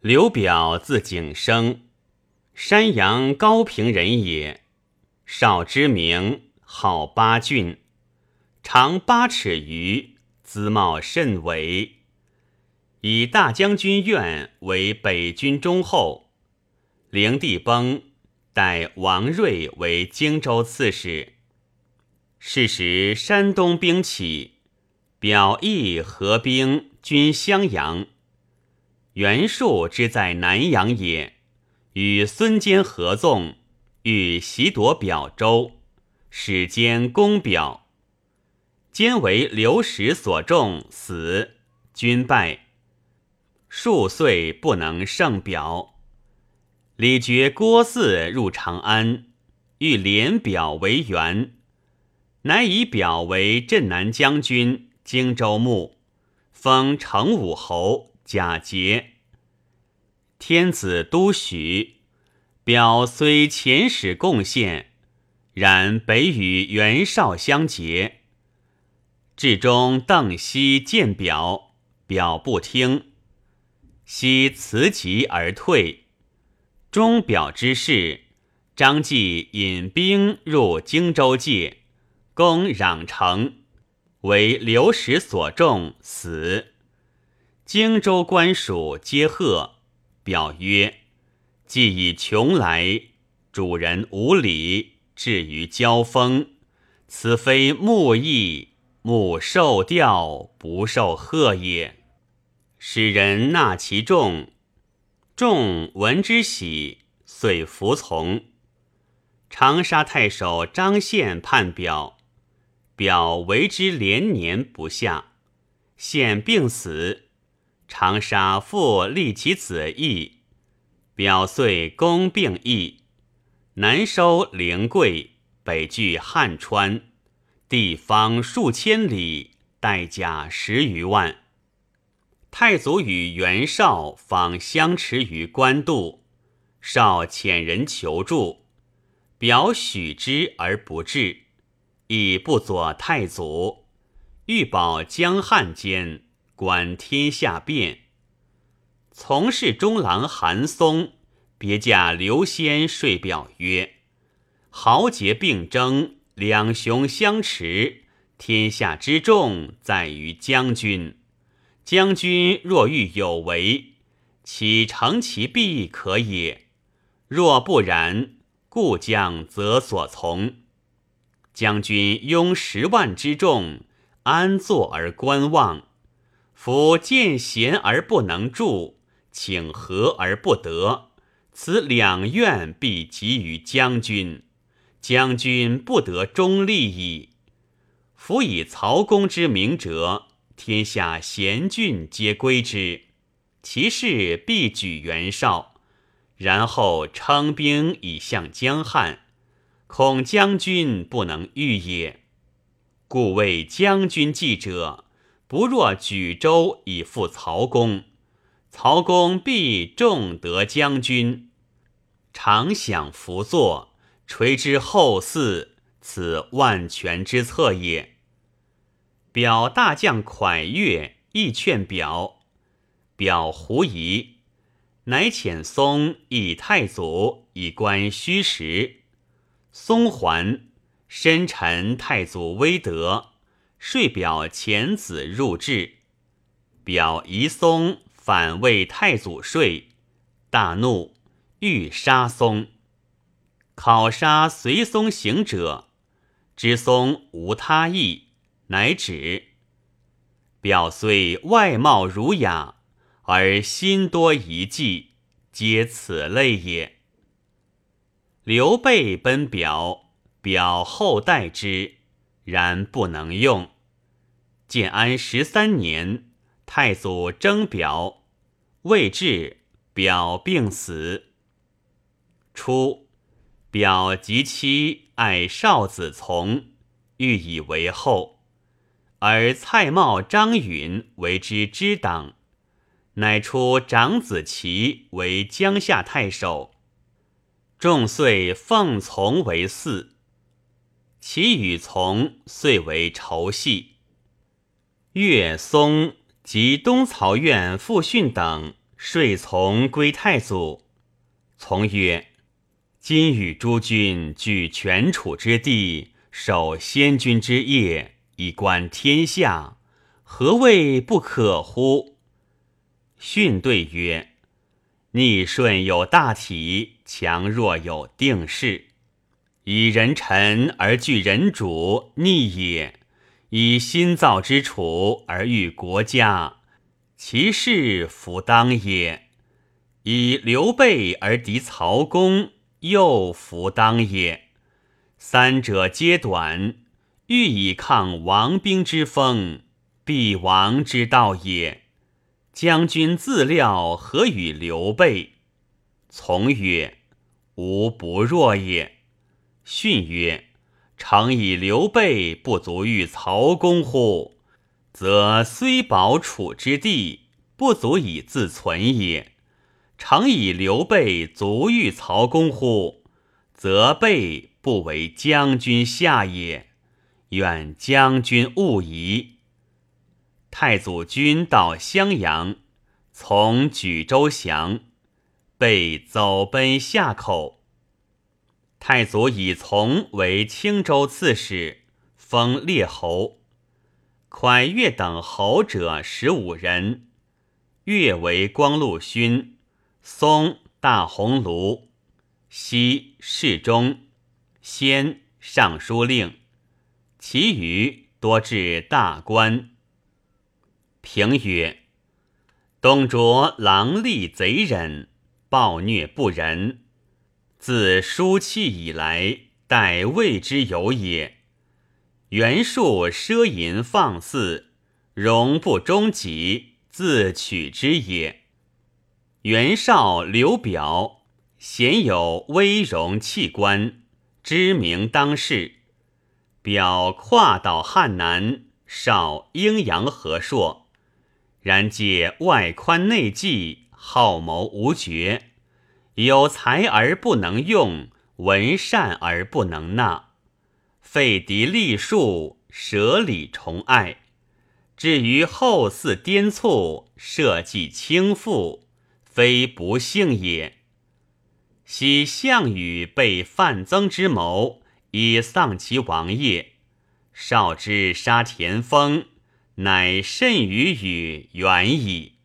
刘表字景生，山阳高平人也。少之名，号八俊，长八尺余，姿貌甚伟。以大将军院为北军中后。灵帝崩，代王睿为荆州刺史。是时山东兵起，表义合兵军襄阳。袁术之在南阳也，与孙坚合纵，欲袭夺表州，使坚攻表。坚为刘石所中，死，军败。数岁不能胜表。李傕郭汜入长安，欲连表为援，乃以表为镇南将军、荆州牧，封成武侯。假节，天子都许，表虽遣使贡献，然北与袁绍相结。至中邓熙见表，表不听，悉辞疾而退。钟表之事，张继引兵入荆州界，攻壤城，为刘石所中，死。荆州官属皆贺，表曰：“既以穷来，主人无礼，至于交锋，此非木义，木受调，不受贺也。”使人纳其众，众闻之喜，遂服从。长沙太守张宪判表，表为之连年不下，宪病死。长沙复立其子义，表遂攻并义，南收灵桂，北据汉川，地方数千里，代甲十余万。太祖与袁绍访相持于官渡，绍遣人求助，表许之而不至，亦不佐太祖，欲保江汉间。观天下变，从事中郎韩松别驾刘仙说表曰：“豪杰并争，两雄相持，天下之重在于将军。将军若欲有为，岂成其必可也？若不然，故将则所从。将军拥十万之众，安坐而观望？”夫见贤而不能助，请和而不得，此两愿必集于将军。将军不得忠立矣。夫以曹公之明哲，天下贤俊皆归之，其事必举袁绍，然后称兵以向江汉，恐将军不能御也。故谓将军计者。不若举州以赴曹公，曹公必重德将军，常享福作，垂之后嗣，此万全之策也。表大将蒯越亦劝表，表狐疑，乃遣松以太祖以观虚实。松还，深沉太祖威德。说表遣子入质，表疑松反为太祖说，大怒，欲杀松。考杀随松行者，知松无他意，乃止。表虽外貌儒雅，而心多疑忌，皆此类也。刘备奔表，表后代之。然不能用。建安十三年，太祖征表，未至，表病死。初，表及妻爱少子从，欲以为后，而蔡瑁、张允为之支党，乃出长子齐为江夏太守。众遂奉从为嗣。其与从遂为仇隙。岳松及东曹院傅训等遂从归太祖。从曰：“今与诸君据权楚之地，守先君之业，以观天下，何谓不可乎？”训对曰：“逆顺有大体，强弱有定势。以人臣而据人主，逆也；以新造之楚而欲国家，其事弗当也。”以刘备而敌曹公，又弗当也。三者皆短，欲以抗王兵之风，必亡之道也。将军自料何与刘备？从曰：吾不弱也。训曰：常以刘备不足遇曹公乎？则虽保楚之地，不足以自存也。常以刘备足遇曹公乎？则备不为将军下也。愿将军勿疑。太祖军到襄阳，从莒州降，备走奔夏口。太祖以从为青州刺史，封列侯。蒯越等侯者十五人，越为光禄勋。松大鸿胪，西侍中，先尚书令，其余多至大官。评曰：董卓狼戾贼忍，暴虐不仁，自书契以来，待未之有也。袁术奢淫放肆，容不忠己，自取之也。袁绍、刘表鲜有威容器官，知名当世。表跨岛汉南，绍阴阳和硕，然借外宽内忌，好谋无绝，有才而不能用，闻善而不能纳，废嫡立庶，舍礼崇爱，至于后嗣颠促，社稷倾覆。非不幸也。昔项羽被范增之谋，以丧其王业；少之杀田丰，乃甚于羽远矣。